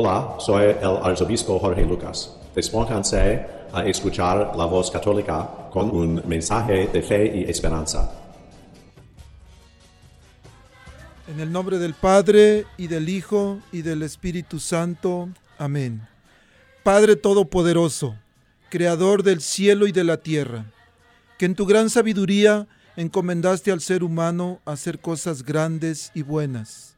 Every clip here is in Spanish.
Hola, soy el arzobispo Jorge Lucas. Despónganse a escuchar la voz católica con un mensaje de fe y esperanza. En el nombre del Padre y del Hijo y del Espíritu Santo. Amén. Padre Todopoderoso, Creador del cielo y de la tierra, que en tu gran sabiduría encomendaste al ser humano hacer cosas grandes y buenas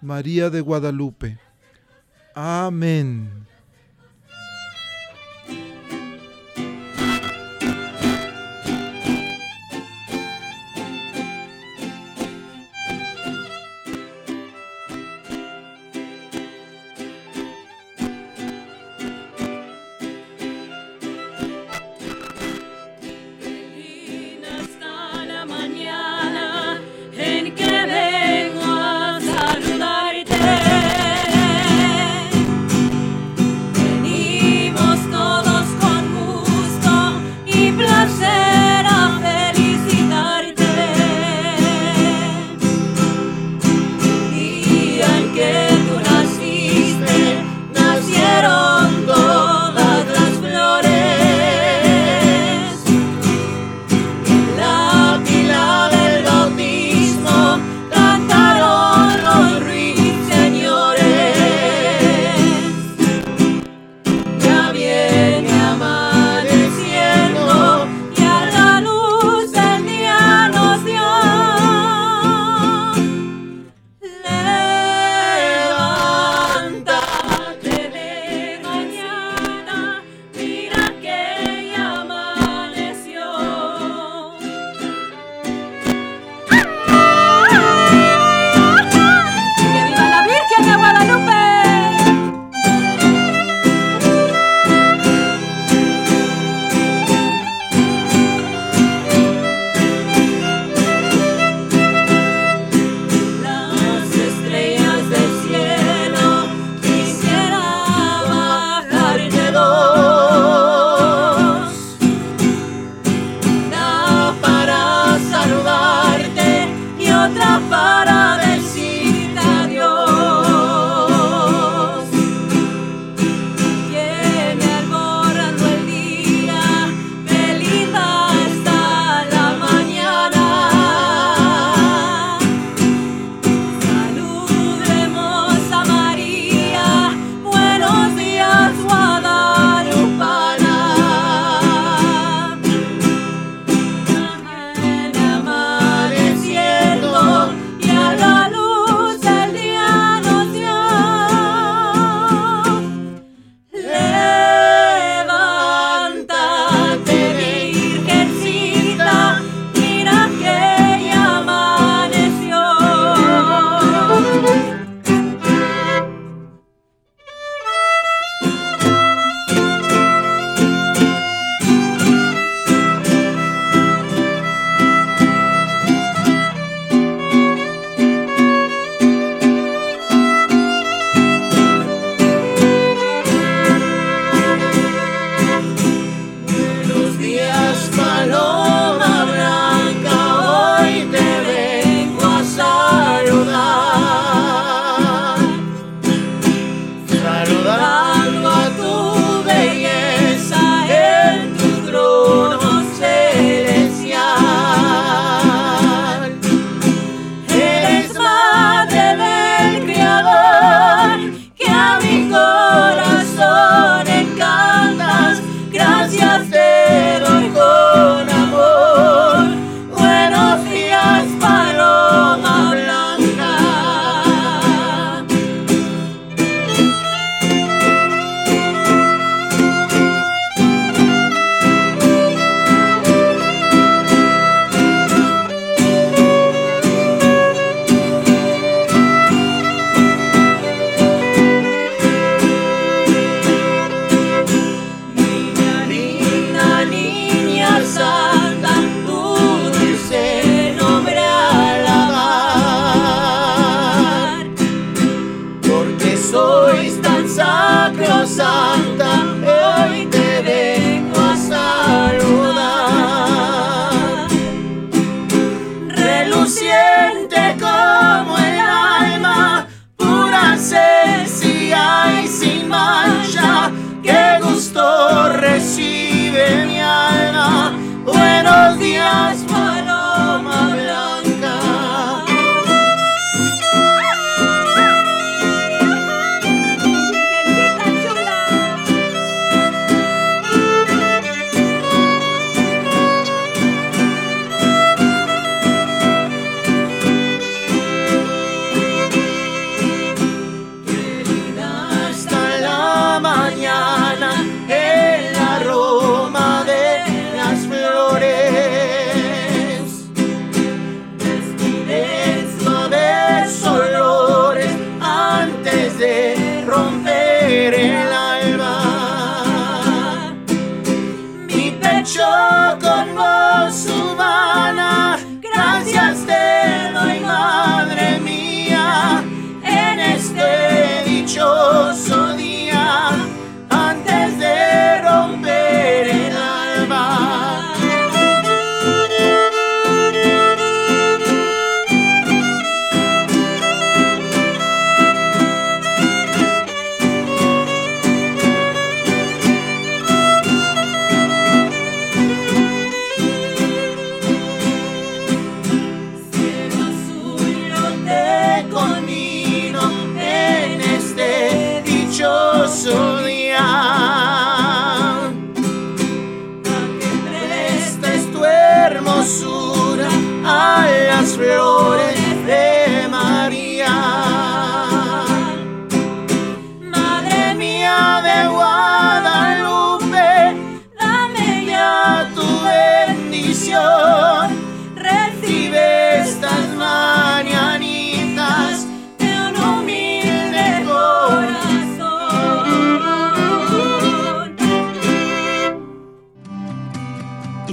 María de Guadalupe. Amén.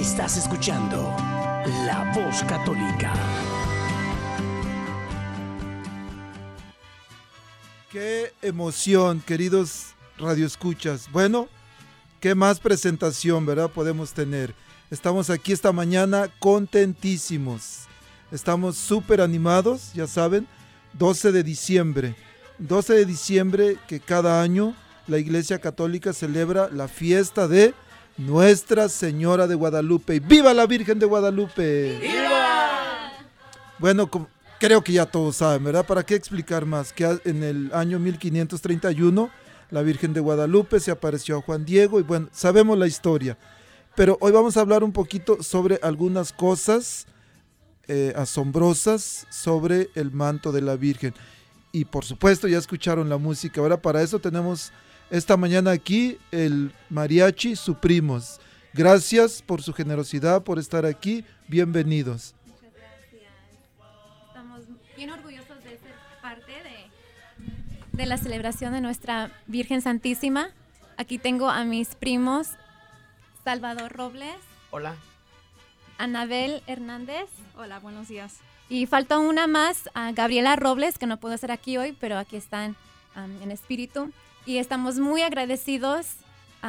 Estás escuchando La Voz Católica. Qué emoción, queridos radioescuchas. Bueno, qué más presentación, ¿verdad? Podemos tener. Estamos aquí esta mañana contentísimos. Estamos súper animados, ya saben, 12 de diciembre. 12 de diciembre que cada año la Iglesia Católica celebra la fiesta de Nuestra Señora de Guadalupe. ¡Viva la Virgen de Guadalupe! Bueno, como- creo que ya todos saben, ¿verdad? ¿Para qué explicar más? Que en el año 1531 la Virgen de Guadalupe se apareció a Juan Diego y bueno, sabemos la historia. Pero hoy vamos a hablar un poquito sobre algunas cosas eh, asombrosas sobre el manto de la Virgen. Y por supuesto ya escucharon la música. Ahora para eso tenemos esta mañana aquí el mariachi Suprimos. Gracias por su generosidad, por estar aquí. Bienvenidos. Muchas gracias. Estamos bien orgullosos de ser parte de, de la celebración de nuestra Virgen Santísima. Aquí tengo a mis primos Salvador Robles, Hola. Anabel Hernández Hola, buenos días. y falta una más, a Gabriela Robles, que no pudo estar aquí hoy, pero aquí están am, en espíritu. Y estamos muy agradecidos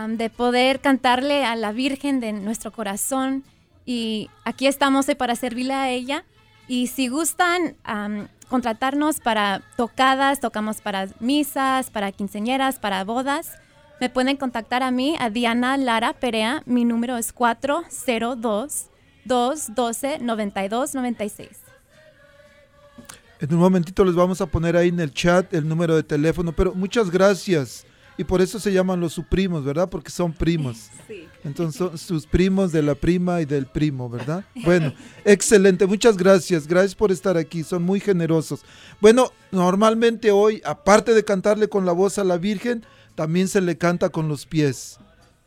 de poder cantarle a la Virgen de nuestro corazón. Y aquí estamos para servirle a ella. Y si gustan am, contratarnos para tocadas, tocamos para misas, para quinceñeras, para bodas, me pueden contactar a mí, a Diana Lara Perea. Mi número es 402 212 9296. En un momentito les vamos a poner ahí en el chat el número de teléfono, pero muchas gracias. Y por eso se llaman los suprimos, ¿verdad? Porque son primos. Sí. Entonces son sus primos de la prima y del primo, ¿verdad? Bueno, excelente, muchas gracias, gracias por estar aquí, son muy generosos. Bueno, normalmente hoy, aparte de cantarle con la voz a la Virgen, también se le canta con los pies.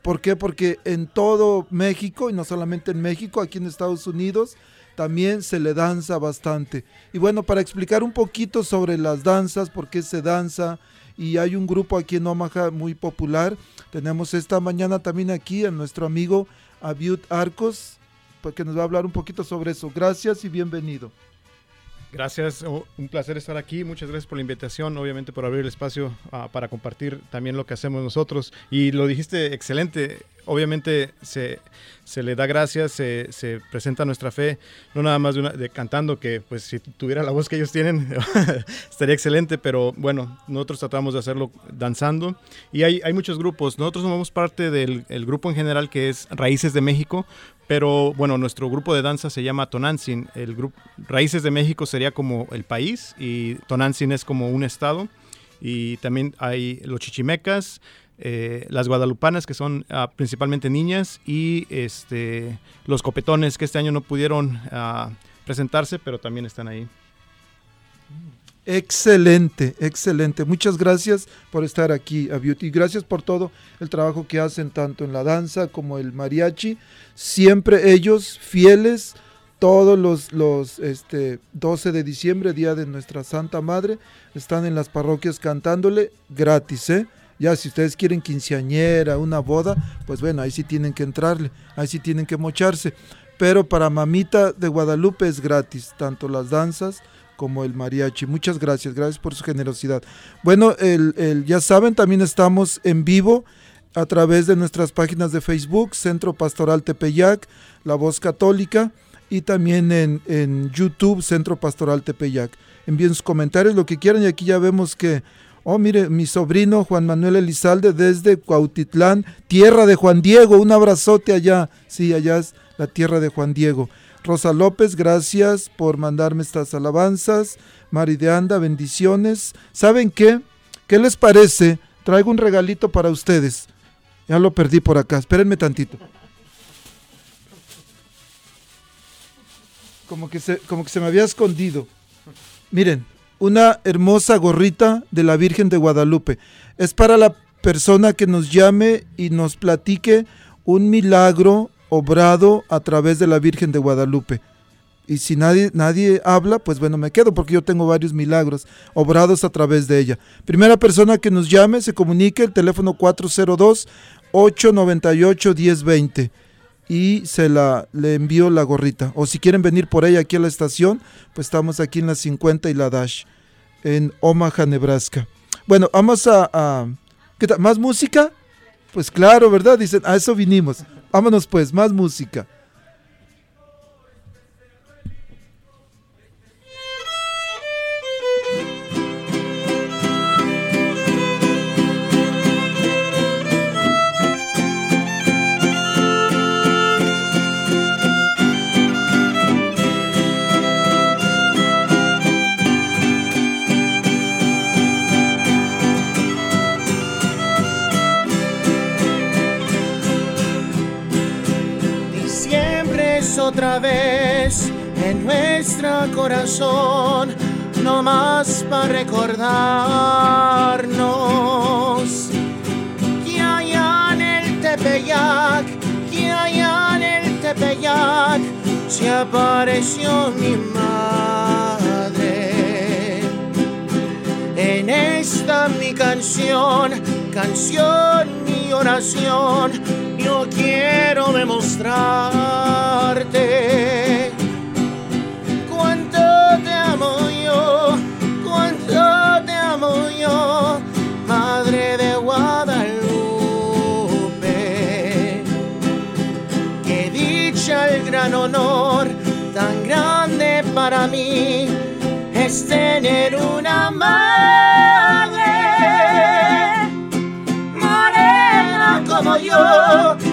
¿Por qué? Porque en todo México, y no solamente en México, aquí en Estados Unidos, también se le danza bastante. Y bueno, para explicar un poquito sobre las danzas, por qué se danza, y hay un grupo aquí en Omaha muy popular. Tenemos esta mañana también aquí a nuestro amigo Abiud Arcos, pues, que nos va a hablar un poquito sobre eso. Gracias y bienvenido. Gracias, oh, un placer estar aquí. Muchas gracias por la invitación, obviamente por abrir el espacio ah, para compartir también lo que hacemos nosotros. Y lo dijiste excelente. obviamente se, se le da gracias, se, se presenta nuestra fe, no nada más de, una- de cantando, que pues si tuviera la voz que ellos tienen estaría excelente, pero bueno, nosotros tratamos de hacerlo danzando y hay, hay muchos grupos, nosotros somos parte del el grupo en general que es Raíces de México, pero bueno, nuestro grupo de danza se llama Tonantzin, el grupo Raíces de México sería como el país y Tonantzin es como un estado y también hay los chichimecas, eh, las guadalupanas que son ah, principalmente niñas y este, los copetones que este año no pudieron ah, presentarse, pero también están ahí. Excelente, excelente. Muchas gracias por estar aquí, a Beauty. Gracias por todo el trabajo que hacen tanto en la danza como el mariachi. Siempre ellos fieles, todos los, los este, 12 de diciembre, día de nuestra Santa Madre, están en las parroquias cantándole gratis, ¿eh? Ya si ustedes quieren quinceañera, una boda, pues bueno, ahí sí tienen que entrarle, ahí sí tienen que mocharse. Pero para Mamita de Guadalupe es gratis, tanto las danzas como el mariachi. Muchas gracias, gracias por su generosidad. Bueno, el, el- ya saben, también estamos en vivo a través de nuestras páginas de Facebook, Centro Pastoral Tepeyac, La Voz Católica, y también en, en YouTube, Centro Pastoral Tepeyac. Envíen sus comentarios, lo que quieran, y aquí ya vemos que, oh, mire, mi sobrino Juan Manuel Elizalde desde Cuautitlán, tierra de Juan Diego, un abrazote allá, sí, allá es la tierra de Juan Diego. Rosa López, gracias por mandarme estas alabanzas. Mari de Anda, bendiciones. ¿Saben qué? ¿Qué les parece? Traigo un regalito para ustedes. Ya lo perdí por acá. Espérenme tantito. Como que se, como que se me había escondido. Miren, una hermosa gorrita de la Virgen de Guadalupe. Es para la persona que nos llame y nos platique un milagro obrado a través de la Virgen de Guadalupe. Y si nadie, nadie habla, pues bueno, me quedo porque yo tengo varios milagros obrados a través de ella. Primera persona que nos llame, se comunique, el teléfono 402-898-1020 y se la le envío la gorrita. O si quieren venir por ella aquí a la estación, pues estamos aquí en la 50 y la Dash, en Omaha, Nebraska. Bueno, vamos a... ¿Más música? Pues claro, ¿verdad? Dicen, a eso vinimos. Vámonos pues, más música. Otra vez en nuestro corazón, no más para recordarnos que allá en el Tepeyac, que allá en el Tepeyac se apareció mi madre. En esta mi canción, canción mi oración, yo quiero demostrarte cuánto te amo yo, cuánto te amo yo, Madre de Guadalupe. Qué dicha el gran honor tan grande para mí es tener una madre como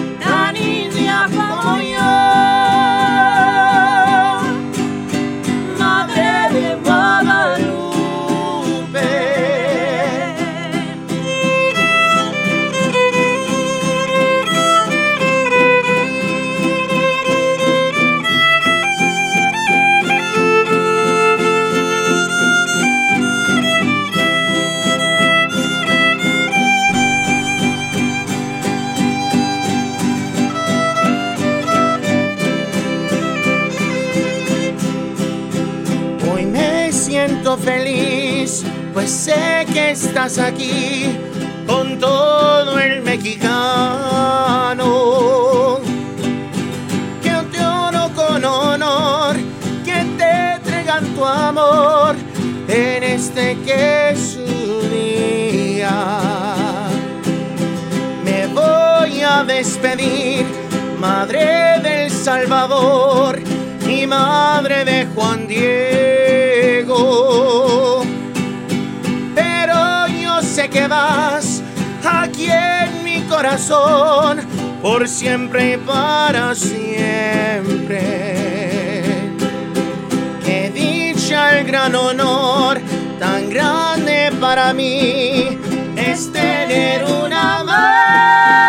pues sé que estás aquí con todo el mexicano. Que te oro con honor, que te entregan tu amor en este que su día. Me voy a despedir, Madre del Salvador y Madre de Juan Diego. Que aquí en mi corazón, por siempre y para siempre. Qué dicha el gran honor tan grande para mí es tener una madre,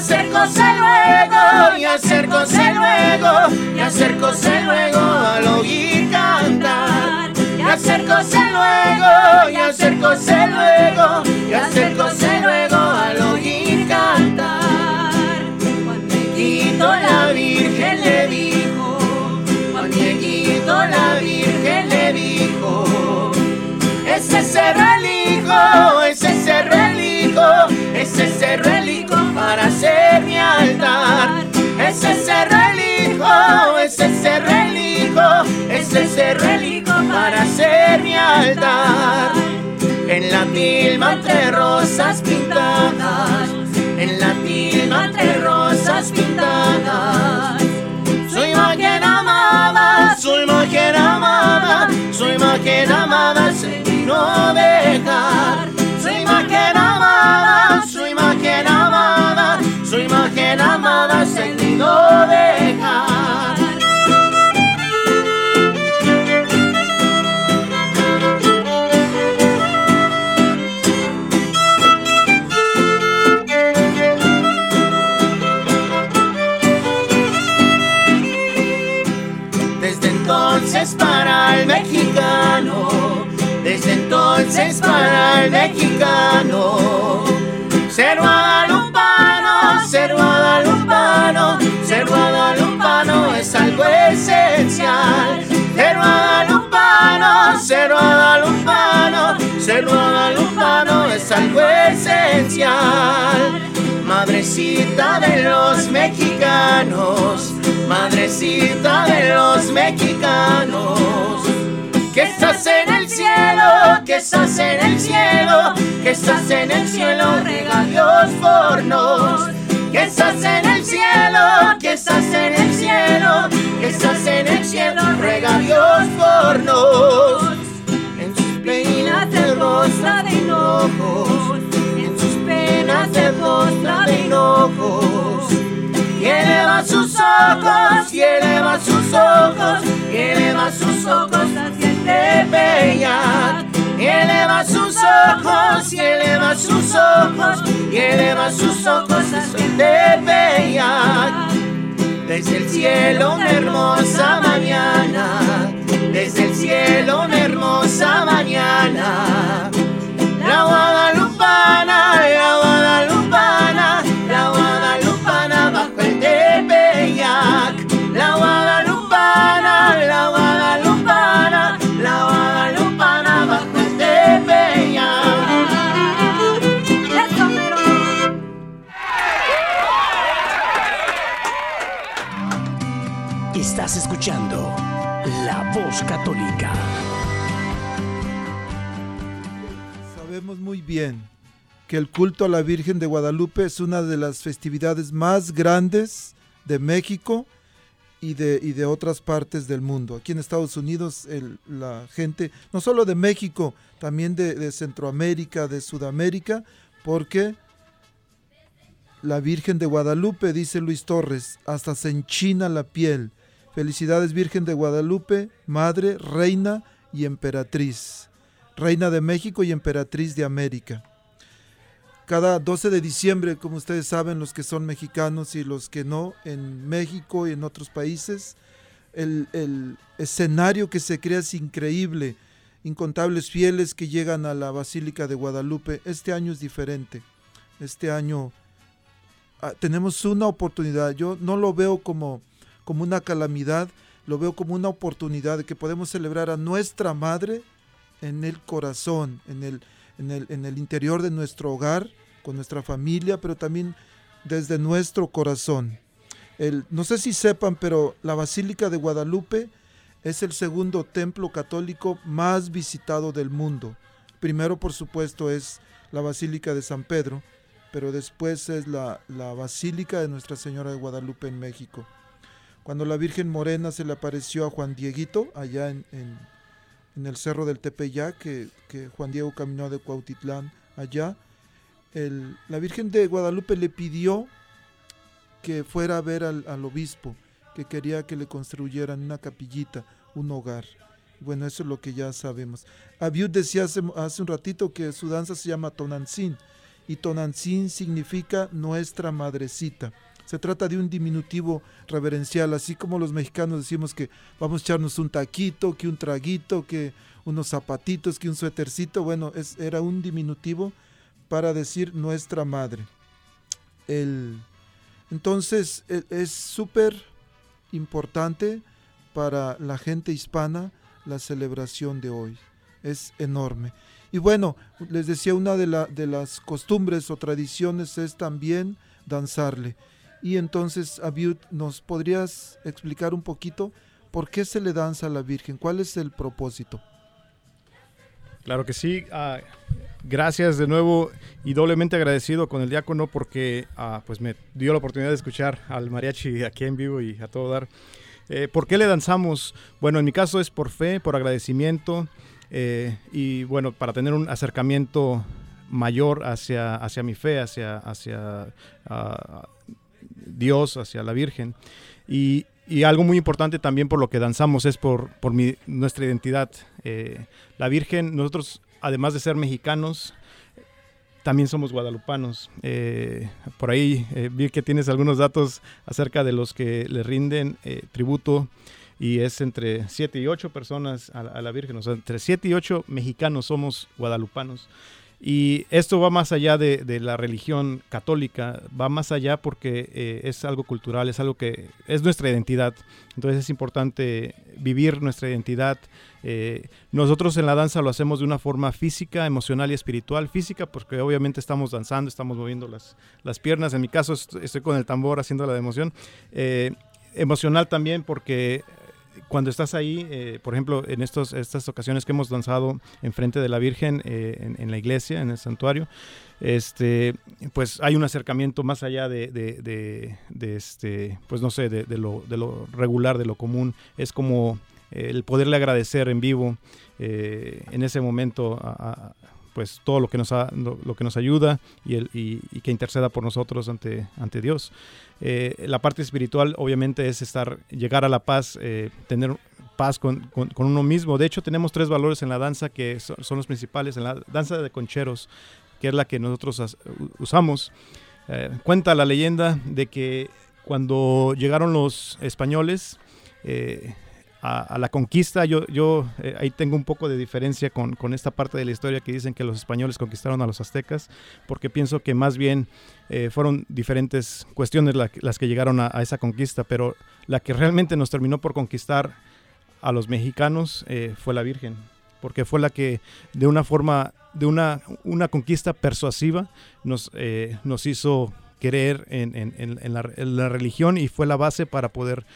Y acercóse luego, y acercóse luego, y acercóse luego al oír cantar. Y acercóse luego, y acercóse luego, y acercóse luego al oír cantar. Juan Dieguito la Virgen le dijo, Juan Dieguito la Virgen le dijo, ese cerro el hijo, ese cerro el hijo, ese cerro el hijo para hacer mi altar. Ese cerro el hijo, ese el hijo, ese hijo para hacer mi altar. En la tilma entre rosas pintadas, en la tilma entre rosas pintadas. Su imagen amada, su imagen amada, su imagen amada se vino a dejar. Su imagen amada, su imagen amada, vino a dejar. Desde entonces para el mexicano, desde entonces para el mexicano, ser guadalupano, ser guadalupano, ser guadalupano es algo esencial. Ser guadalupano, ser guadalupano, ser guadalupano es algo esencial. Madrecita de los mexicanos, madrecita de los mexicanos, que estás en el cielo, que estás en el cielo, que estás en el cielo, rega Dios por nos. Que estás en el cielo, que estás en el cielo, que estás en el cielo, ruega a Dios por nos. En sus penas de rostra de enojos, en sus penas de rostra de enojos. Y eleva sus ojos, y eleva sus ojos, y eleva sus ojos hacia el Tepeyac. Y eleva sus ojos, y eleva sus ojos, y eleva sus ojos hacia el Tepeyac. Desde el cielo una hermosa mañana, desde el cielo una hermosa mañana. La Guadalupana, la Guadalupana, Sabemos muy bien que el culto a la Virgen de Guadalupe es una de las festividades más grandes de México y de, y de otras partes del mundo. Aquí en Estados Unidos la gente, no solo de México, también de Centroamérica, de Sudamérica, porque la Virgen de Guadalupe, dice Luis Torres, hasta se enchina la piel. Felicidades Virgen de Guadalupe, Madre, Reina y Emperatriz. Reina de México y Emperatriz de América. Cada 12 de diciembre, como ustedes saben, los que son mexicanos y los que no, en México y en otros países, el, el escenario que se crea es increíble. Incontables fieles que llegan a la Basílica de Guadalupe. Este año es diferente. Este año ah, tenemos una oportunidad. Yo no lo veo como, como una calamidad, lo veo como una oportunidad de que podemos celebrar a nuestra Madre en el corazón, en el, en el, en el interior de nuestro hogar, con nuestra familia, pero también desde nuestro corazón. El, no sé si sepan, pero la Basílica de Guadalupe es el segundo templo católico más visitado del mundo. Primero, por supuesto, es la Basílica de San Pedro, pero después es la, la Basílica de Nuestra Señora de Guadalupe en México. Cuando la Virgen Morena se le apareció a Juan Dieguito, allá en, el cerro del Tepeyac, que, Juan Diego caminó de Cuautitlán allá, la Virgen de Guadalupe le pidió que fuera a ver al, obispo, que quería que le construyeran una capillita, un hogar. Bueno, eso es lo que ya sabemos. Abiud decía hace, hace un ratito que su danza se llama Tonantzin, y Tonantzin significa nuestra madrecita. Se trata de un diminutivo reverencial, así como los mexicanos decimos que vamos a echarnos un taquito, que un traguito, que unos zapatitos, que un suétercito. Bueno, es, era un diminutivo para decir nuestra madre. El, entonces e- es súper importante para la gente hispana la celebración de hoy. Es enorme. Y bueno, les decía, una de, la- de las costumbres o tradiciones es también danzarle. Y entonces, Abiud, ¿nos podrías explicar un poquito por qué se le danza a la Virgen? ¿Cuál es el propósito? Claro que sí. ah, gracias de nuevo y doblemente agradecido con el diácono porque ah, pues me dio la oportunidad de escuchar al mariachi aquí en vivo y a todo dar. Eh, ¿Por qué le danzamos? Bueno, en mi caso es por fe, por agradecimiento eh, y bueno, para tener un acercamiento mayor hacia, hacia mi fe, hacia, hacia ah, Dios, hacia la Virgen. Y, y algo muy importante también por lo que danzamos es por, por mi- nuestra identidad. Eh, la Virgen, nosotros, además de ser mexicanos, también somos guadalupanos. Eh, por ahí eh, vi que tienes algunos datos acerca de los que le rinden tributo y es entre 7 y 8 personas a, la- a la Virgen, o sea, entre 7 y 8 mexicanos somos guadalupanos. Y esto va más allá de, la religión católica, va más allá porque eh, es algo cultural, es algo que es nuestra identidad. Entonces es importante vivir nuestra identidad. Eh, nosotros en la danza lo hacemos de una forma física, emocional y espiritual. Física porque obviamente estamos danzando, estamos moviendo las, las piernas. En mi caso est- estoy con el tambor haciendo la de emoción. Eh, emocional también porque cuando estás ahí, eh, por ejemplo, en estos, estas ocasiones que hemos danzado enfrente de la Virgen eh, en, la iglesia, en el santuario, este, pues hay un acercamiento más allá de, de- este, pues no sé, de, lo, de lo regular, de lo común. Es como eh, el poderle agradecer en vivo eh, en ese momento a- pues todo lo que nos, lo, que nos ayuda y, el, y, que interceda por nosotros ante, ante Dios. Eh, la parte espiritual obviamente es estar, llegar a la paz, eh, tener paz con, con- uno mismo. De hecho tenemos tres valores en la danza que so- son los principales. En la danza de concheros, que es la que nosotros usamos, eh, cuenta la leyenda de que cuando llegaron los españoles a, la conquista, yo, yo eh, ahí tengo un poco de diferencia con, con esta parte de la historia que dicen que los españoles conquistaron a los aztecas, porque pienso que más bien eh, fueron diferentes cuestiones la- las que llegaron a, esa conquista, pero la que realmente nos terminó por conquistar a los mexicanos eh, fue la Virgen, porque fue la que de una forma, de una, una conquista persuasiva nos, nos hizo creer en la, en la religión y fue la base para poder,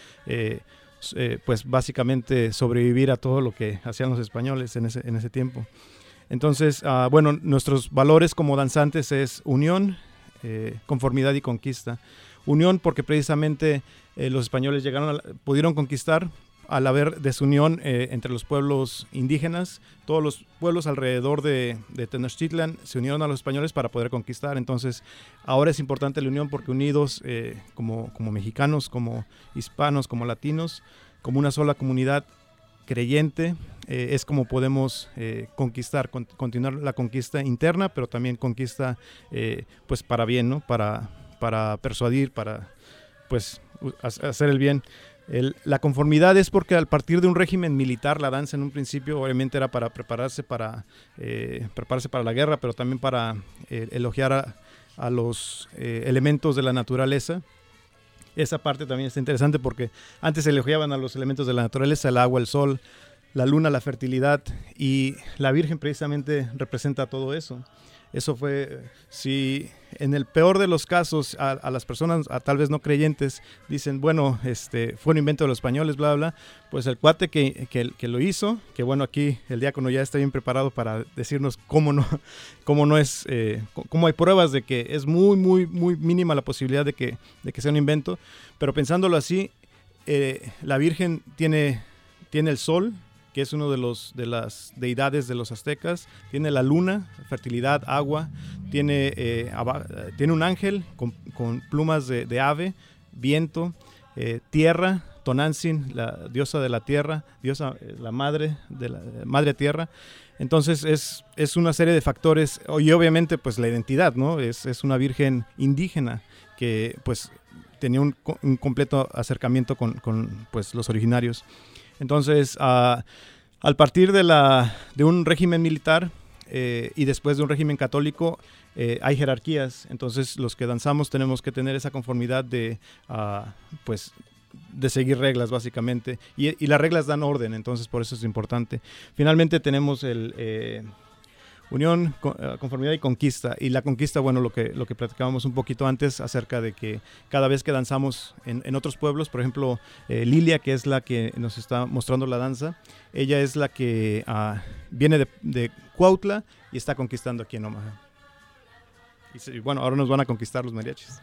eh, pues básicamente sobrevivir a todo lo que hacían los españoles en ese, en ese tiempo. Entonces, ah, bueno, nuestros valores como danzantes es unión, eh, conformidad y conquista. Unión porque precisamente eh, los españoles llegaron pudieron conquistar al haber desunión eh, entre los pueblos indígenas, todos los pueblos alrededor de, Tenochtitlan se unieron a los españoles para poder conquistar. Entonces, ahora es importante la unión porque unidos eh, como, como mexicanos, como hispanos, como latinos, como una sola comunidad creyente, eh, es como podemos eh, conquistar, con- continuar la conquista interna, pero también conquista pues para bien, ¿no? Para, para persuadir, para pues hacer el bien. La conformidad es porque al partir de un régimen militar, la danza en un principio obviamente era para prepararse para, eh, prepararse para la guerra, pero también para eh, elogiar a, los eh, elementos de la naturaleza. Esa parte también está interesante porque antes elogiaban a los elementos de la naturaleza, el agua, el sol, la luna, la fertilidad y la Virgen precisamente representa todo eso. Eso fue, si en el peor de los casos a, las personas, a tal vez no creyentes, dicen, bueno, este fue un invento de los españoles, bla, bla, pues el cuate que, que, que lo hizo, que bueno, aquí el diácono ya está bien preparado para decirnos cómo no, cómo no es, eh, cómo hay pruebas de que es muy, muy, muy mínima la posibilidad de que, de que sea un invento, pero pensándolo así, eh, la Virgen tiene, tiene el sol, que es uno de, los, de las deidades de los aztecas, tiene la luna, fertilidad, agua, tiene, eh, tiene un ángel con, plumas de, ave, viento, eh, tierra, Tonantzin, la diosa de la tierra, diosa, eh, la madre de la madre tierra. Entonces es, es una serie de factores y obviamente pues la identidad, ¿no? Es, es una virgen indígena que pues tenía un completo acercamiento con, con, pues, los originarios. Entonces, ah, al partir de, la, de un régimen militar eh, y después de un régimen católico, eh, hay jerarquías. Entonces, los que danzamos tenemos que tener esa conformidad de, ah, pues, de seguir reglas, básicamente. Y, y las reglas dan orden, entonces por eso es importante. Finalmente tenemos el... eh, Unión, eh, conformidad y conquista. Y la conquista, bueno, lo que, lo que platicábamos un poquito antes acerca de que cada vez que danzamos en, en otros pueblos, por ejemplo, eh, Lilia, que es la que nos está mostrando la danza, ella es la que ah, viene de, de Cuautla y está conquistando aquí en Omaha. Y, bueno, ahora nos van a conquistar los mariachis.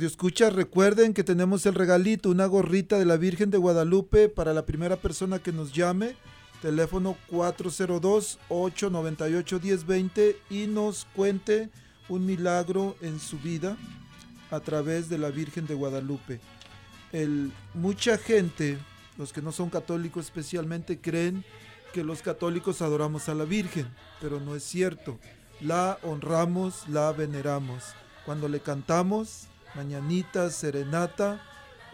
Radioescuchas, recuerden que tenemos el regalito, una gorrita de la Virgen de Guadalupe para la primera persona que nos llame. Teléfono 402-898-1020 y nos cuente un milagro en su vida a través de la Virgen de Guadalupe. Mucha gente, los que no son católicos especialmente, creen que los católicos adoramos a la Virgen, pero no es cierto. La honramos, la veneramos. Cuando le cantamos, mañanita, serenata,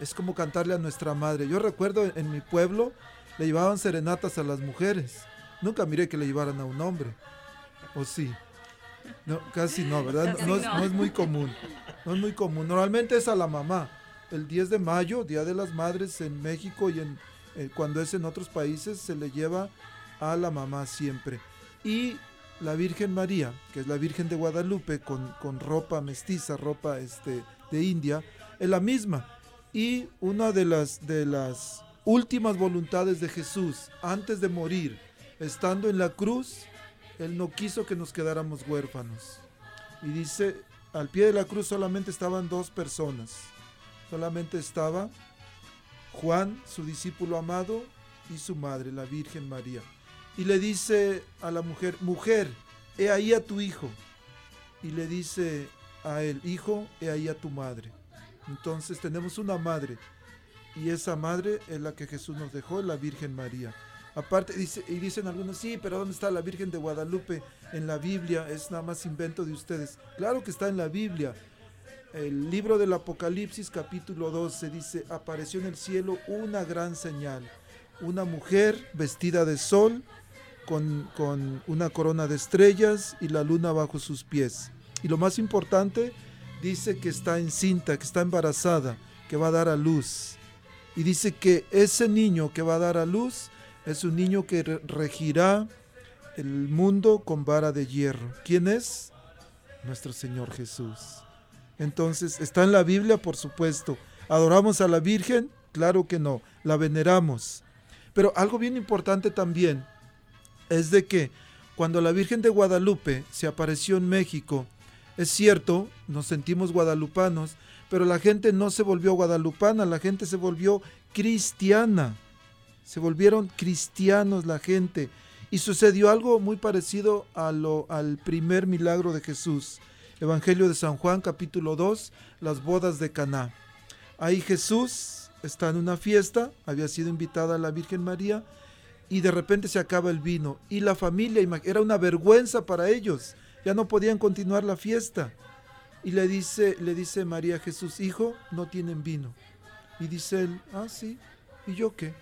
es como cantarle a nuestra madre. Yo recuerdo en, mi pueblo le llevaban serenatas a las mujeres. Nunca miré que le llevaran a un hombre. ¿O sí? No, casi no, ¿verdad? No, es, no es muy común. No es muy común. Normalmente es a la mamá. El 10 de mayo, Día de las Madres en México y en, eh, cuando es en otros países, se le lleva a la mamá siempre. Y la Virgen María, que es la Virgen de Guadalupe, con, con ropa mestiza, ropa este, de India, es la misma. Y una de las, de las últimas voluntades de Jesús, antes de morir, estando en la cruz, Él no quiso que nos quedáramos huérfanos. Y dice, al pie de la cruz solamente estaban dos personas. Solamente estaba Juan, su discípulo amado, y su madre, la Virgen María. Y le dice a la mujer, mujer, he ahí a tu hijo. Y le dice a él, hijo, he ahí a tu madre. Entonces tenemos una madre. Y esa madre es la que Jesús nos dejó, la Virgen María. Aparte, dice, y dicen algunos, sí, pero ¿dónde está la Virgen de Guadalupe en la Biblia? Es nada más invento de ustedes. Claro que está en la Biblia. El libro del Apocalipsis capítulo 12 dice, apareció en el cielo una gran señal. Una mujer vestida de sol con, una corona de estrellas y la luna bajo sus pies. Y lo más importante, dice que está encinta, que está embarazada, que va a dar a luz. Y dice que ese niño que va a dar a luz es un niño que re- regirá el mundo con vara de hierro. ¿Quién es? Nuestro Señor Jesús. Entonces, ¿está en la Biblia? Por supuesto. ¿Adoramos a la Virgen? Claro que no. La veneramos. Pero algo bien importante también es de que cuando la Virgen de Guadalupe se apareció en México, es cierto, nos sentimos guadalupanos, pero la gente no se volvió guadalupana, la gente se volvió cristiana. Se volvieron cristianos la gente. Y sucedió algo muy parecido a lo, al primer milagro de Jesús. Evangelio de San Juan, capítulo 2, las bodas de Caná. Ahí Jesús está en una fiesta, había sido invitada la Virgen María, y de repente se acaba el vino. Y la familia, era una vergüenza para ellos, ya no podían continuar la fiesta. Y le dice, le dice María Jesús, hijo, no tienen vino. Y dice él, ah, sí, ¿y yo qué?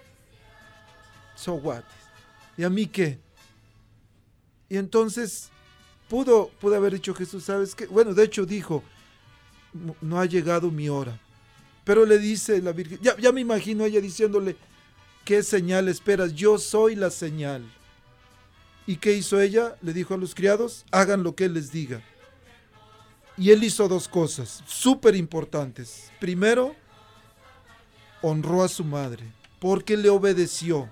So what? ¿Y a mí qué? Y entonces pudo, pudo haber dicho Jesús, ¿sabes qué? Bueno, de hecho dijo, "No- no ha llegado mi hora. Pero le dice la Virgen, ya, ya me imagino ella diciéndole, ¿qué señal esperas? Yo soy la señal. ¿Y qué hizo ella? Le dijo a los criados, hagan lo que él les diga. Y él hizo dos cosas súper importantes. Primero, honró a su madre, porque le obedeció.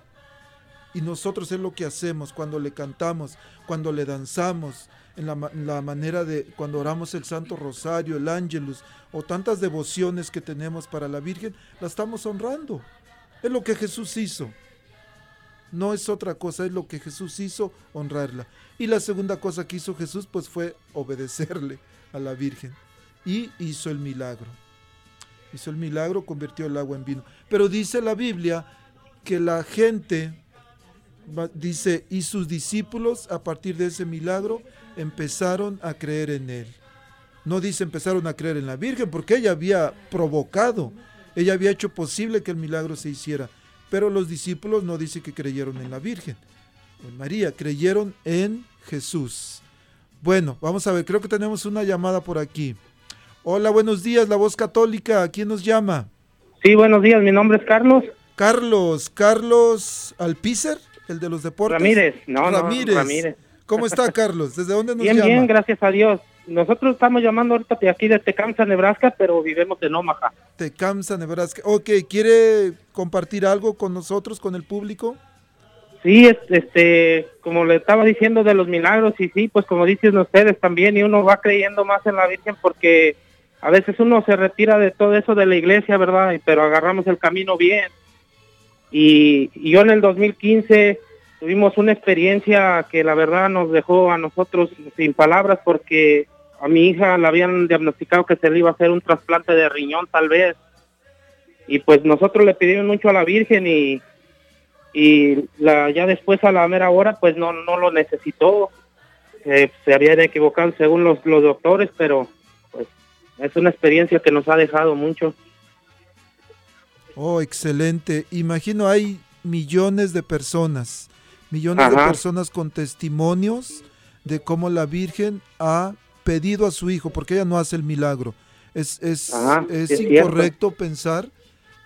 Y nosotros es lo que hacemos cuando le cantamos, cuando le danzamos, en la, en la manera de cuando oramos el Santo Rosario, el Ángelus, o tantas devociones que tenemos para la Virgen, la estamos honrando. Es lo que Jesús hizo. No es otra cosa, es lo que Jesús hizo, honrarla. Y la segunda cosa que hizo Jesús, pues fue obedecerle a la Virgen. Y hizo el milagro. Hizo el milagro, convirtió el agua en vino. Pero dice la Biblia que la gente, dice, y sus discípulos a partir de ese milagro empezaron a creer en él. No dice empezaron a creer en la Virgen porque ella había provocado, ella había hecho posible que el milagro se hiciera. Pero los discípulos no dice que creyeron en la Virgen, en María, creyeron en Jesús. Bueno, vamos a ver, creo que tenemos una llamada por aquí. Hola, buenos días, la voz católica, ¿quién nos llama? Sí, buenos días, mi nombre es Carlos Carlos, Carlos Alpícer, el de los deportes. Ramírez. No, no, Ramírez. ¿Cómo está Carlos? ¿Desde dónde nos Bien, llama? bien, gracias a Dios. Nosotros estamos llamando ahorita de aquí de Tecamsa, Nebraska, pero vivimos en Omaha. Tecamsa, Nebraska. Ok, ¿quiere compartir algo con nosotros, con el público? Sí, es- este, como le estaba diciendo de los milagros, y sí, pues como dicen ustedes también, y uno va creyendo más en la Virgen porque a veces uno se retira de todo eso de la iglesia, ¿verdad? Pero agarramos el camino bien. Y, y yo en el 2015 tuvimos una experiencia que la verdad nos dejó a nosotros sin palabras porque a mi hija le habían diagnosticado que se le iba a hacer un trasplante de riñón tal vez. Y pues nosotros le pedimos mucho a la Virgen y, y la, ya después a la mera hora pues no, no lo necesitó. Eh, se habían equivocado según los, los doctores, pero pues es una experiencia que nos ha dejado mucho. Oh, excelente. Imagino hay millones de personas, millones de personas con testimonios de cómo la Virgen ha pedido a su hijo, porque ella no hace el milagro. Es, es, Ajá, es es incorrecto pensar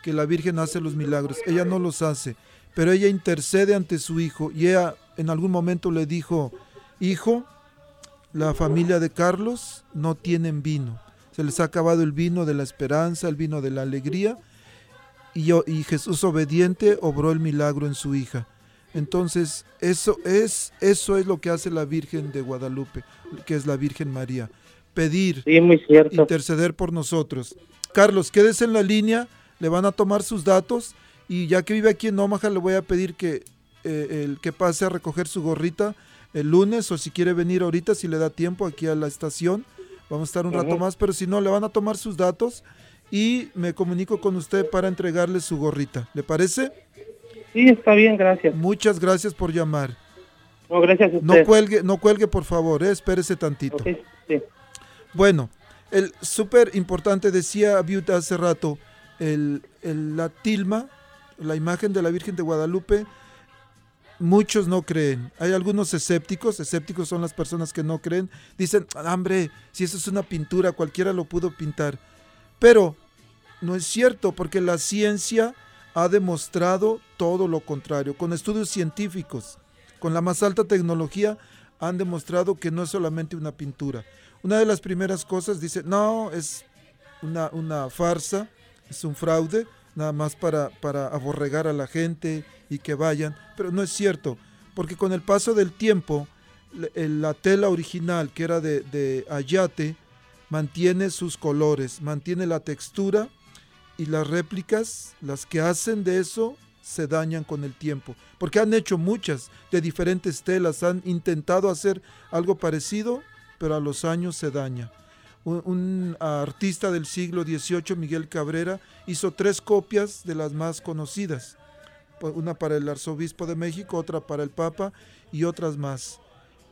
que la Virgen hace los milagros. Ella no los hace, pero ella intercede ante su hijo y ella en algún momento le dijo, hijo, la familia de Carlos no tienen vino. Se les ha acabado el vino de la esperanza, el vino de la alegría y, y Jesús obediente obró el milagro en su hija. Entonces, eso es, eso es lo que hace la Virgen de Guadalupe, que es la Virgen María. Pedir, Sí, muy cierto. interceder por nosotros. Carlos, quédese en la línea, le van a tomar sus datos y ya que vive aquí en Omaha, le voy a pedir que, eh, el, que pase a recoger su gorrita el lunes o si quiere venir ahorita, si le da tiempo aquí a la estación. Vamos a estar un rato más, pero si no, le van a tomar sus datos y me comunico con usted para entregarle su gorrita. ¿Le parece? Sí, está bien, gracias. Muchas gracias por llamar. No, gracias a usted. No cuelgue, no cuelgue por favor, eh, espérese tantito. Sí. Bueno, el súper importante, decía Viuda hace rato, el, el- la tilma, la imagen de la Virgen de Guadalupe, muchos no creen. Hay algunos escépticos, escépticos son las personas que no creen, dicen, "Ah, hombre, si eso es una pintura, cualquiera lo pudo pintar. Pero no es cierto, porque la ciencia ha demostrado todo lo contrario, con estudios científicos, con la más alta tecnología, han demostrado que no es solamente una pintura. Una de las primeras cosas dice, no, es una, una farsa, es un fraude, nada más para, para aborregar a la gente y que vayan, pero no es cierto, porque con el paso del tiempo, la tela original, que era de, de ayate, mantiene sus colores, mantiene la textura y las réplicas, las que hacen de eso, se dañan con el tiempo. Porque han hecho muchas de diferentes telas, han intentado hacer algo parecido, pero a los años se daña. Un, artista del siglo XVIII, Miguel Cabrera, hizo tres copias de las más conocidas. Una para el arzobispo de México, otra para el Papa y otras más.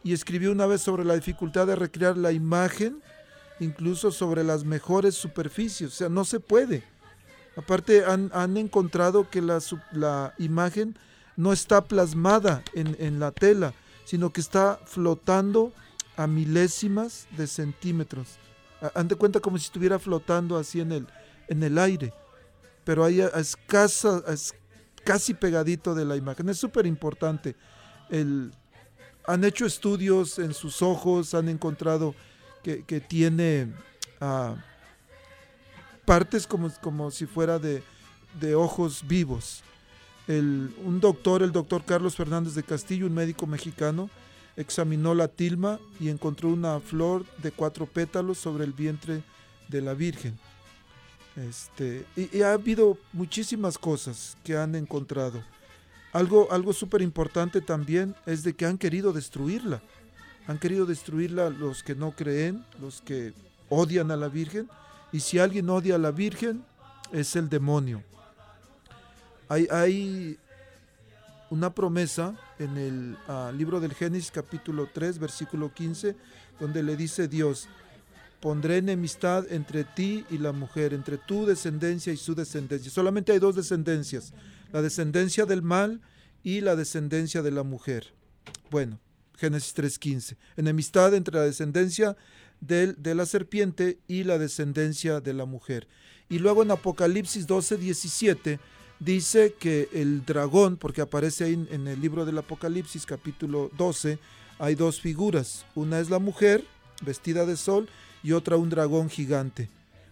Y escribió una vez sobre la dificultad de recrear la imagen, incluso sobre las mejores superficies. O sea, no se puede. Aparte, han, han encontrado que la, la imagen no está plasmada en, en la tela, sino que está flotando a milésimas de centímetros. Ha- Han de cuenta como si estuviera flotando así en el, en el aire, pero ahí a, escasa, a es- casi pegadito de la imagen. Es súper importante. Han hecho estudios en sus ojos, han encontrado que, que tiene ah, partes como, como si fuera de, de ojos vivos. El- un doctor, el doctor Carlos Fernández de Castillo, un médico mexicano, examinó la tilma y encontró una flor de cuatro pétalos sobre el vientre de la Virgen. Este, y, ha habido muchísimas cosas que han encontrado. Algo, algo súper importante también es de que han querido destruirla. Han querido destruirla los que no creen, los que odian a la Virgen. Y si alguien odia a la Virgen, es el demonio. Hay, una promesa en el ah, libro del Génesis capítulo 3, versículo 15, donde le dice Dios, pondré enemistad entre ti y la mujer, entre tu descendencia y su descendencia. Solamente hay dos descendencias, la descendencia del mal y la descendencia de la mujer. Bueno, Génesis 3.15. Enemistad entre la descendencia del- de la serpiente y la descendencia de la mujer. Y luego en Apocalipsis 12.17 dice que el dragón, porque aparece ahí en, el libro del Apocalipsis capítulo 12, hay dos figuras. Una es la mujer vestida de sol y otra un dragón gigante.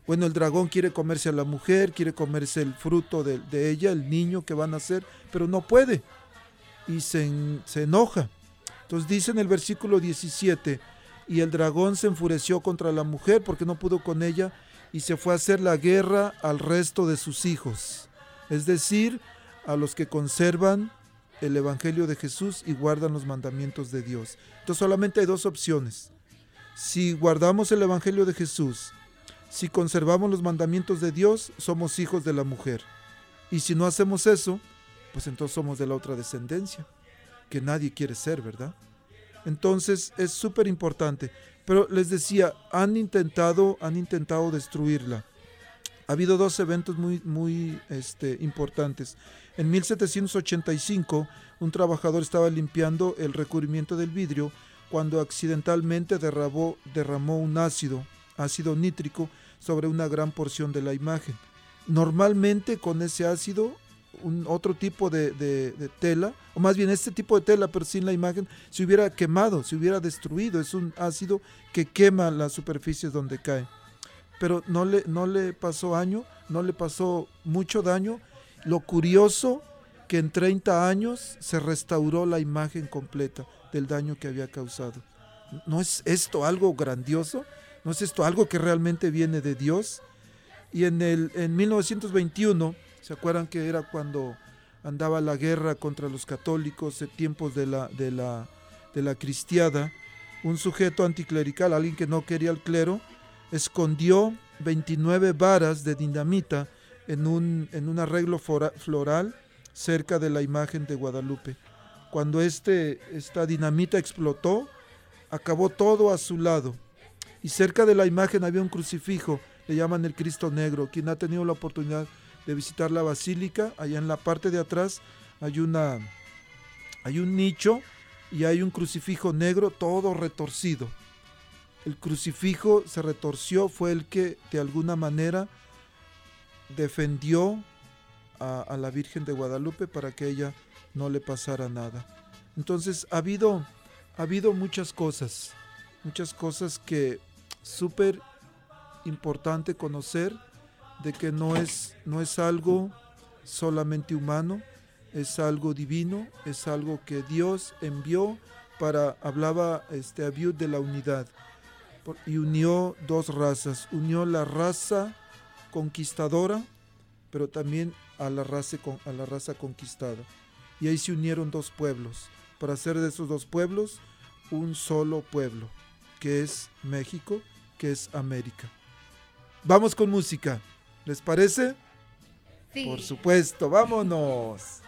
Bueno, el dragón quiere comerse a la mujer, quiere comerse el fruto de, de ella, el niño que va a nacer, pero no puede. Y se, se enoja. Entonces dice en el versículo 17, y el dragón se enfureció contra la mujer porque no pudo con ella y se fue a hacer la guerra al resto de sus hijos, es decir, a los que conservan el Evangelio de Jesús y guardan los mandamientos de Dios. Entonces solamente hay dos opciones. Si guardamos el Evangelio de Jesús, si conservamos los mandamientos de Dios, somos hijos de la mujer. Y si no hacemos eso, pues entonces somos de la otra descendencia, que nadie quiere ser, ¿verdad? Entonces es súper importante. Pero les decía, han intentado, han intentado destruirla. Ha habido dos eventos muy, muy este, importantes. En 1785, un trabajador estaba limpiando el recubrimiento del vidrio cuando accidentalmente derramó, derramó un ácido, ácido nítrico, sobre una gran porción de la imagen. Normalmente con ese ácido, un otro tipo de, tela, o más bien este tipo de tela, pero sin la imagen, se hubiera quemado, se hubiera destruido. Es un ácido que quema las superficies donde cae. Pero no le, no le pasó daño, no le pasó mucho daño. Lo curioso que en 30 años se restauró la imagen completa del daño que había causado. ¿No es esto algo grandioso? ¿No es esto algo que realmente viene de Dios? Y en, el, en 1921, ¿se acuerdan que era cuando andaba la guerra contra los católicos en tiempos de la, de la, de la cristiada? Un sujeto anticlerical, alguien que no quería el clero, escondió 29 varas de dinamita en un, en un arreglo floral cerca de la imagen de Guadalupe. Cuando este, esta dinamita explotó, acabó todo a su lado. Y cerca de la imagen había un crucifijo, le llaman el Cristo Negro. Quien ha tenido la oportunidad de visitar la basílica, allá en la parte de atrás hay una hay un nicho y hay un crucifijo negro todo retorcido. El crucifijo se retorció, fue el que de alguna manera defendió a, la Virgen de Guadalupe para que ella no le pasara nada. Entonces ha habido, ha habido muchas cosas, muchas cosas que súper importante conocer de que no es, no es algo solamente humano, es algo divino, es algo que Dios envió para, hablaba este Abiud de la unidad, y unió dos razas, unió la raza conquistadora, pero también a la raza, a la raza conquistada. Y ahí se unieron dos pueblos, para hacer de esos dos pueblos un solo pueblo, que es México, que es América. Vamos con música, ¿les parece? Sí. Por supuesto, vámonos.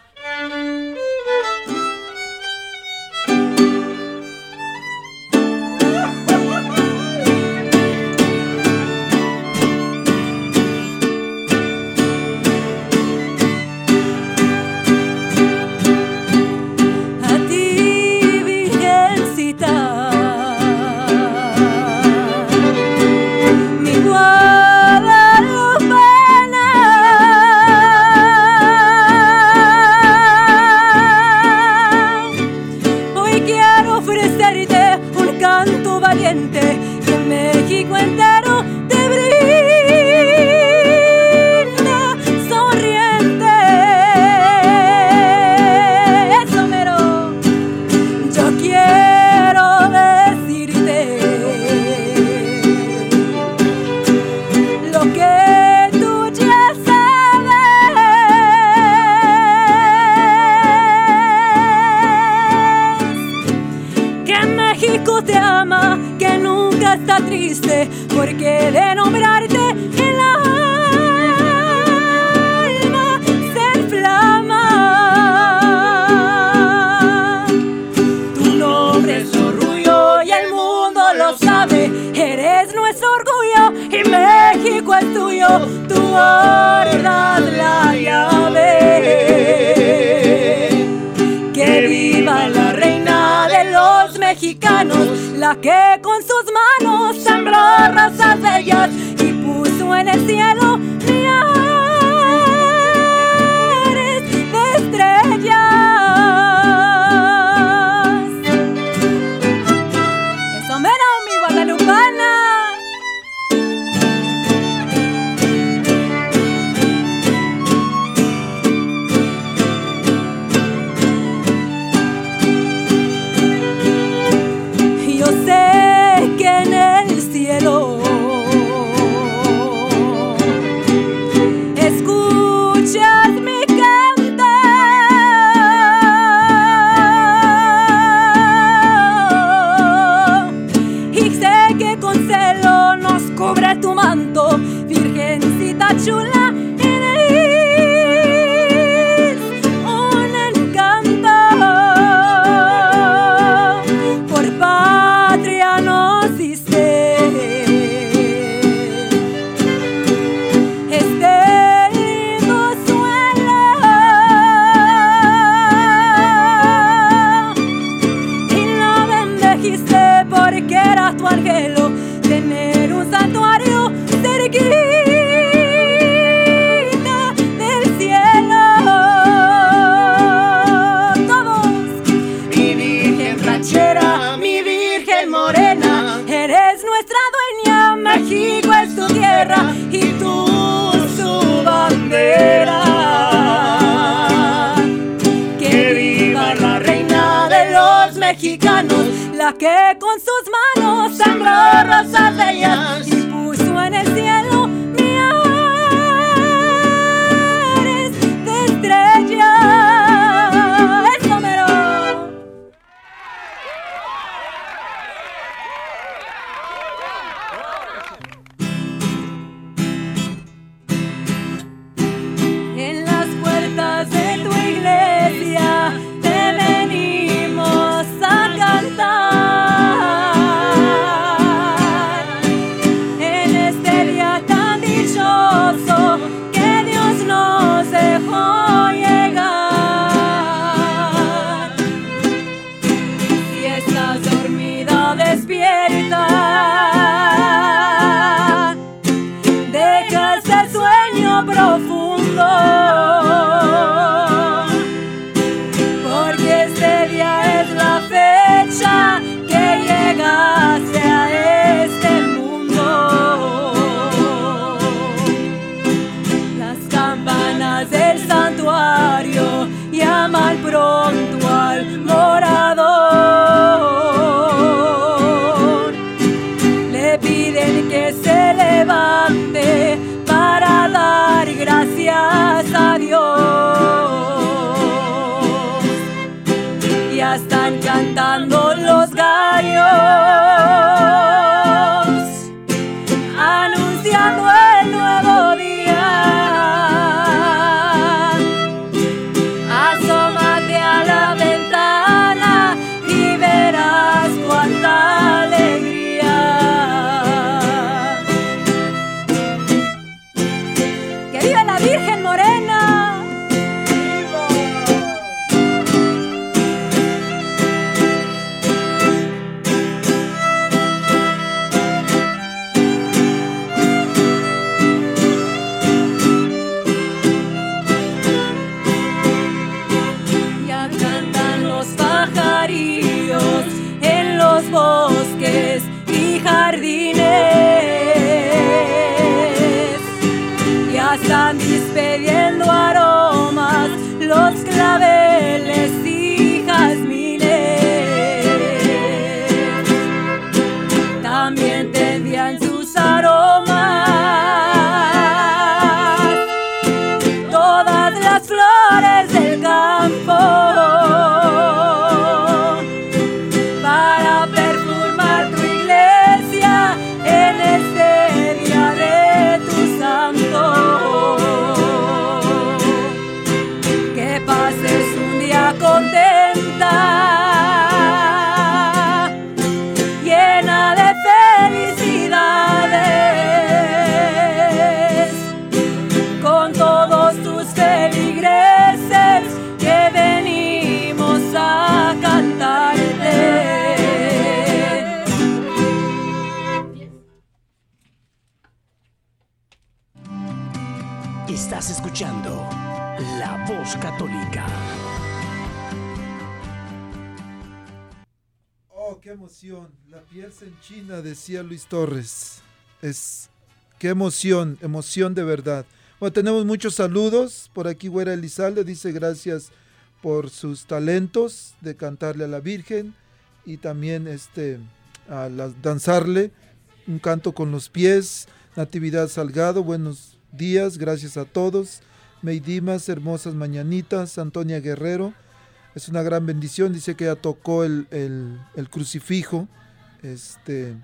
Está triste porque de nombrarte el alma se inflama. Tu nombre es orgullo y el mundo lo sabe. Eres nuestro orgullo y México es tuyo. Tú guardas la llave. Que viva la reina de los mexicanos, la que sus manos sembró rosas bellas y puso en el cielo eres nuestra dueña, México es tu tierra y tú su bandera. Que viva la reina de los mexicanos, la que con sus manos sembró rosas bellas y puso Torres. Es qué emoción, emoción de verdad. Bueno, tenemos muchos saludos. Por aquí Güera Elizalde dice gracias por sus talentos de cantarle a la Virgen y también este a la- danzarle un canto con los pies. Natividad Salgado, buenos días, gracias a todos. Meidimas, hermosas mañanitas. Antonia Guerrero, es una gran bendición. Dice que ya tocó el, el- el crucifijo. Este,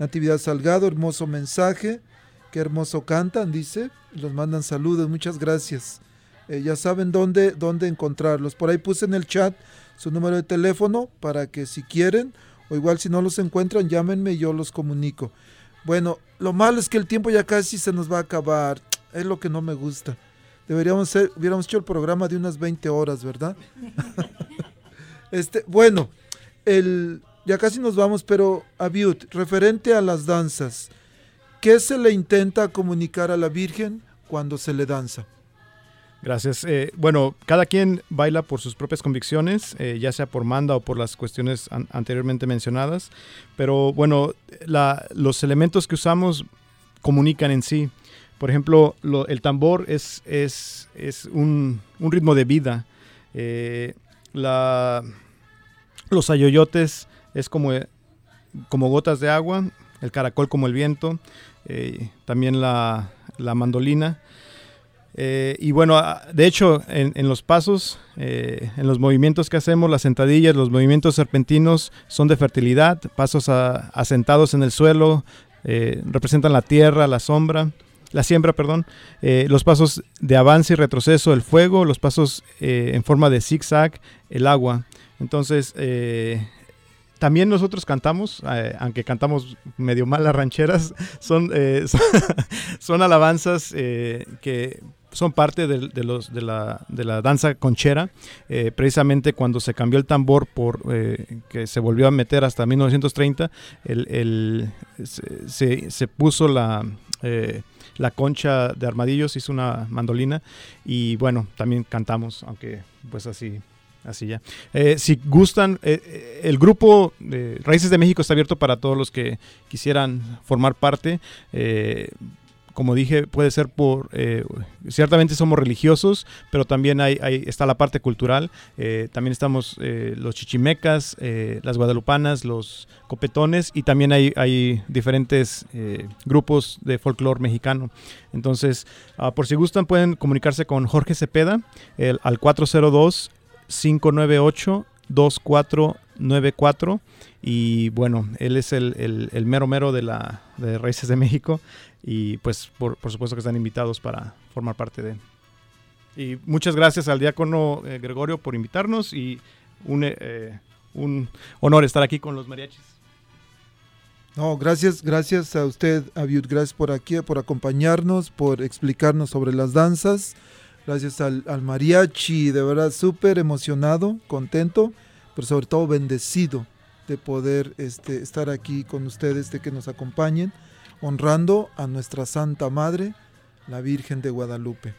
Natividad Salgado, hermoso mensaje. Qué hermoso cantan, dice. Los mandan saludos, muchas gracias. Eh, ya saben dónde, dónde encontrarlos. Por ahí puse en el chat su número de teléfono para que si quieren, o igual si no los encuentran, llámenme y yo los comunico. Bueno, lo malo es que el tiempo ya casi se nos va a acabar. Es lo que no me gusta. Deberíamos ser, hubiéramos hecho el programa de unas 20 horas, ¿verdad? este, bueno, el, ya casi nos vamos, pero Abiud, referente a las danzas, ¿qué se le intenta comunicar a la Virgen cuando se le danza? Gracias. Eh, bueno, cada quien baila por sus propias convicciones, eh, ya sea por manda o por las cuestiones an- anteriormente mencionadas, pero bueno, los elementos que usamos comunican en sí. Por ejemplo, lo- el tambor es, un ritmo de vida. Eh, la- los ayoyotes es como, eh, como gotas de agua, el caracol como el viento, eh, también la, la mandolina. Eh, y bueno, a- de hecho, en, en los pasos, en los movimientos que hacemos, las sentadillas, los movimientos serpentinos son de fertilidad, pasos asentados en el suelo, representan la tierra, la sombra, la siembra, perdón, los pasos de avance y retroceso, el fuego, los pasos en forma de zigzag, el agua. Entonces, también nosotros cantamos, eh, aunque cantamos medio mal las rancheras, son, eh, son, son alabanzas eh, que son parte de, los, de, la, de la danza conchera. Precisamente cuando se cambió el tambor por que se volvió a meter hasta 1930, el, el- se, se- puso la, la concha de armadillos, hizo una mandolina y bueno, también cantamos, aunque pues así Así ya. Eh, si gustan, eh, eh, el grupo de Raíces de México está abierto para todos los que quisieran formar parte. Como dije, puede ser por, eh, ciertamente somos religiosos, pero también hay, está la parte cultural. También estamos los chichimecas, las guadalupanas, los copetones y también hay, hay diferentes grupos de folclore mexicano. Entonces, ah, por si gustan, pueden comunicarse con Jorge Cepeda el- al 402 598-2494. Y bueno, él es el, el- el mero mero de la de Raíces de México. Y pues por, por supuesto que están invitados para formar parte de. Y muchas gracias al diácono eh, Gregorio por invitarnos y un, eh, un honor estar aquí con los mariachis. No, gracias, gracias a usted, Abiud, gracias por aquí, por acompañarnos, por explicarnos sobre las danzas. Gracias al, mariachi, de verdad súper emocionado, contento, pero sobre todo bendecido de poder este, estar aquí con ustedes, de que nos acompañen, honrando a nuestra Santa Madre, la Virgen de Guadalupe.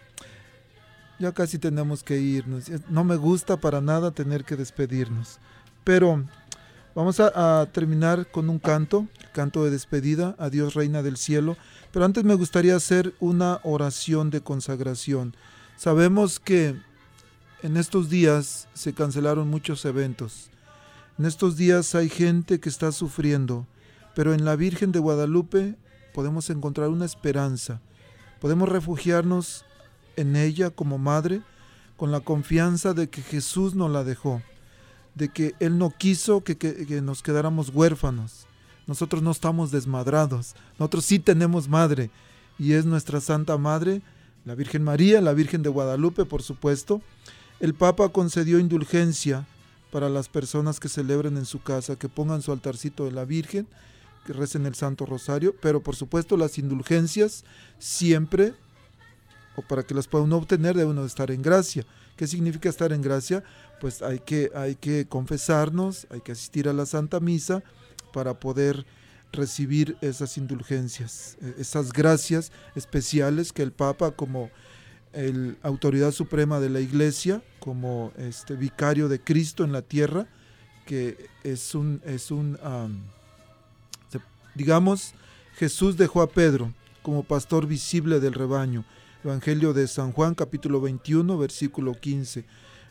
Ya casi tenemos que irnos. No me gusta para nada tener que despedirnos, pero vamos a, a terminar con un canto, canto de despedida, a Dios Reina del Cielo, pero antes me gustaría hacer una oración de consagración. Sabemos que en estos días se cancelaron muchos eventos. En estos días hay gente que está sufriendo, pero en la Virgen de Guadalupe podemos encontrar una esperanza. Podemos refugiarnos en ella como madre con la confianza de que Jesús nos la dejó, de que Él no quiso que, que- que nos quedáramos huérfanos. Nosotros no estamos desmadrados, nosotros sí tenemos madre y es nuestra Santa Madre, la Virgen María, la Virgen de Guadalupe, por supuesto. El Papa concedió indulgencia para las personas que celebren en su casa, que pongan su altarcito de la Virgen, que recen el Santo Rosario, pero por supuesto las indulgencias siempre, o para que las pueda uno obtener, debe uno estar en gracia. ¿Qué significa estar en gracia? Pues hay que, hay que confesarnos, hay que asistir a la Santa Misa para poder recibir esas indulgencias, eh, esas gracias especiales que el Papa como el autoridad suprema de la iglesia, como este vicario de Cristo en la tierra, que es un, es un digamos, Jesús dejó a Pedro como pastor visible del rebaño. Evangelio de San Juan capítulo 21 versículo 15.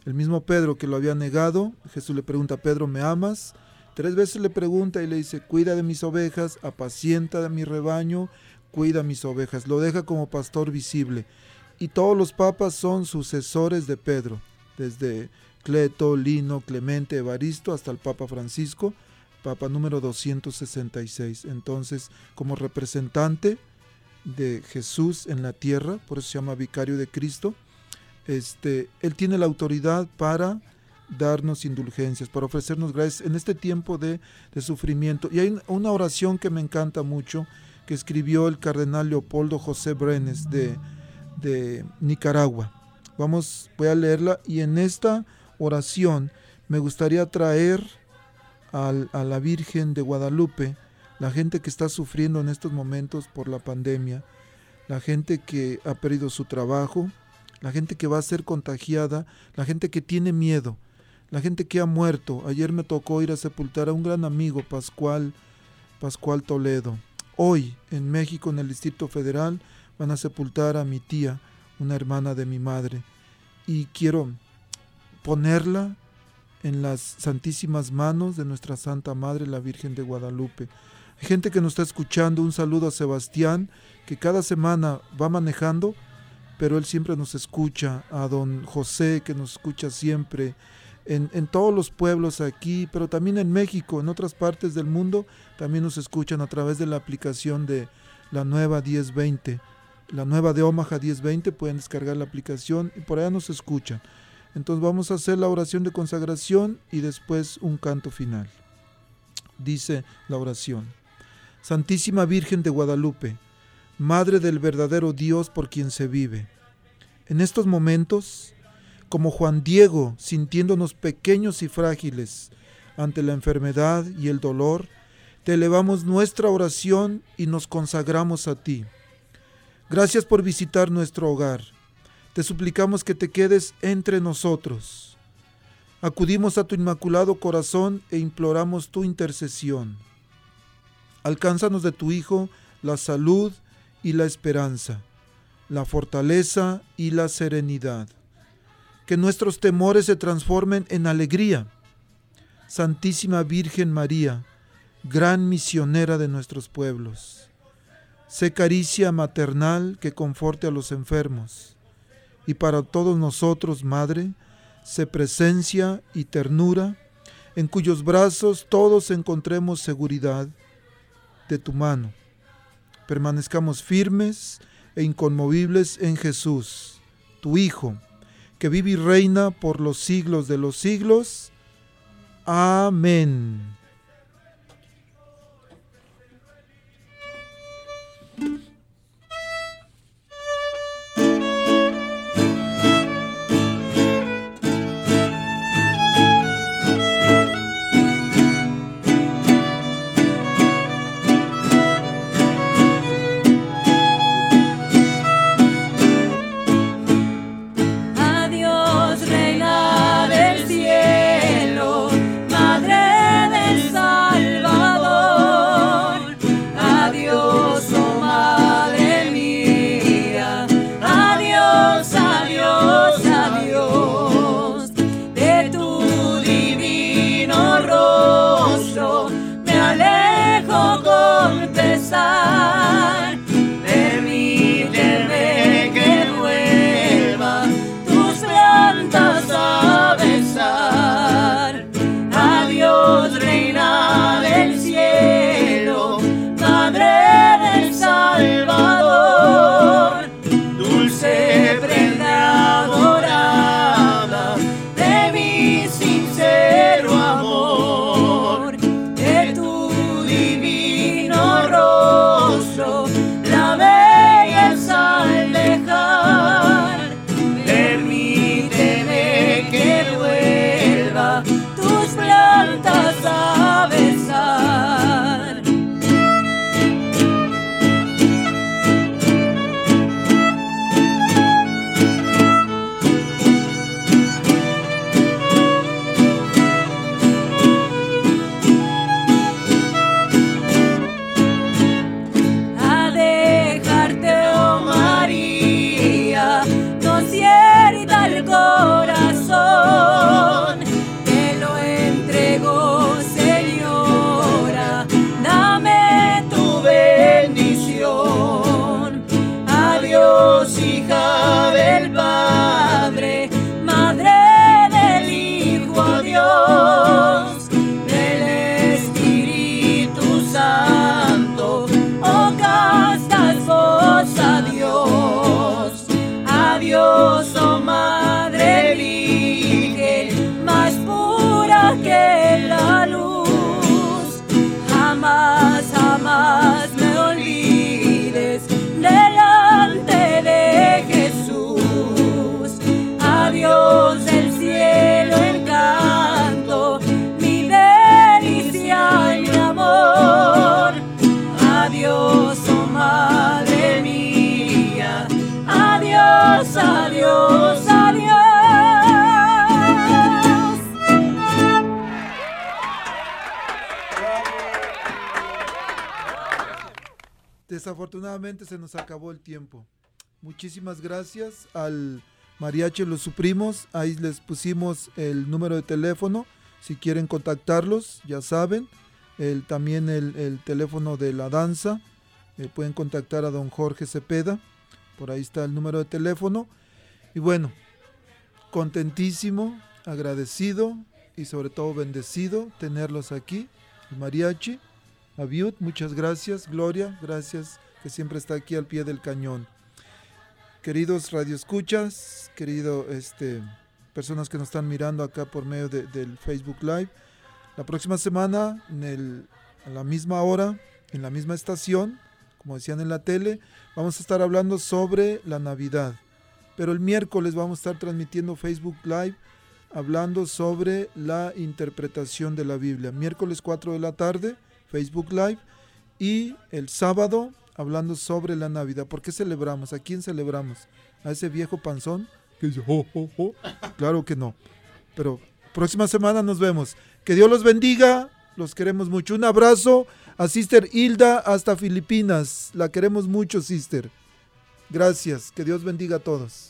El mismo Pedro que lo había negado, Jesús le pregunta, Pedro, ¿me amas? Tres veces le pregunta y le dice, cuida de mis ovejas, apacienta de mi rebaño, cuida mis ovejas. Lo deja como pastor visible. Y todos los papas son sucesores de Pedro, desde Cleto, Lino, Clemente, Evaristo hasta el Papa Francisco, Papa número 266. Entonces, como representante de Jesús en la tierra, por eso se llama vicario de Cristo, este, él tiene la autoridad para darnos indulgencias, para ofrecernos gracias en este tiempo de, sufrimiento. Y hay una oración que me encanta mucho, que escribió el cardenal Leopoldo José Brenes de, de Nicaragua. Vamos, voy a leerla y en esta oración me gustaría traer a la Virgen de Guadalupe, la gente que está sufriendo en estos momentos por la pandemia, la gente que ha perdido su trabajo, la gente que va a ser contagiada, la gente que tiene miedo, la gente que ha muerto. Ayer me tocó ir a sepultar a un gran amigo, Pascual, Pascual Toledo. Hoy, en México, en el Distrito Federal, van a sepultar a mi tía, una hermana de mi madre. Y quiero ponerla en las santísimas manos de nuestra Santa Madre, la Virgen de Guadalupe. Hay gente que nos está escuchando, un saludo a Sebastián, que cada semana va manejando, pero él siempre nos escucha, a don José, que nos escucha siempre, en, todos los pueblos aquí, pero también en México, en otras partes del mundo, también nos escuchan a través de la aplicación de la nueva 1020. La nueva de Omaha 1020, pueden descargar la aplicación y por allá nos escuchan. Entonces vamos a hacer la oración de consagración y después un canto final. Dice la oración. Santísima Virgen de Guadalupe, Madre del verdadero Dios por quien se vive. En estos momentos como Juan Diego, sintiéndonos pequeños y frágiles ante la enfermedad y el dolor, te elevamos nuestra oración y nos consagramos a ti. Gracias por visitar nuestro hogar. Te suplicamos que te quedes entre nosotros. Acudimos a tu inmaculado corazón e imploramos tu intercesión. Alcánzanos de tu Hijo la salud y la esperanza, la fortaleza y la serenidad que nuestros temores se transformen en alegría. Santísima Virgen María, gran misionera de nuestros pueblos, sé caricia maternal que conforte a los enfermos, y para todos nosotros, Madre, sé presencia y ternura, en cuyos brazos todos encontremos seguridad de tu mano. Permanezcamos firmes e inconmovibles en Jesús, tu Hijo, que vive y reina por los siglos de los siglos. Amén. Desafortunadamente se nos acabó el tiempo. Muchísimas gracias al Mariachi Los Suprimos. Ahí les pusimos el número de teléfono. Si quieren contactarlos, ya saben. El, también el, el teléfono de la danza. Eh, pueden contactar a don Jorge Cepeda. Por ahí está el número de teléfono. Y bueno, contentísimo, agradecido y sobre todo bendecido tenerlos aquí. El mariachi, Abiud, muchas gracias. Gloria, gracias que siempre está aquí al pie del cañón. Queridos radioescuchas, querido este personas que nos están mirando acá por medio de- del Facebook Live. La próxima semana, en a la misma hora, en la misma estación, como decían en la tele, vamos a estar hablando sobre la Navidad. Pero el miércoles vamos a estar transmitiendo Facebook Live hablando sobre la interpretación de la Biblia. Miércoles 4 de la tarde, Facebook Live. Y el sábado hablando sobre la Navidad. ¿Por qué celebramos? ¿A quién celebramos? ¿A ese viejo panzón? Que dice? Claro que no. Pero próxima semana nos vemos. Que Dios los bendiga. Los queremos mucho. Un abrazo a Sister Hilda hasta Filipinas. La queremos mucho, Sister. Gracias. Que Dios bendiga a todos.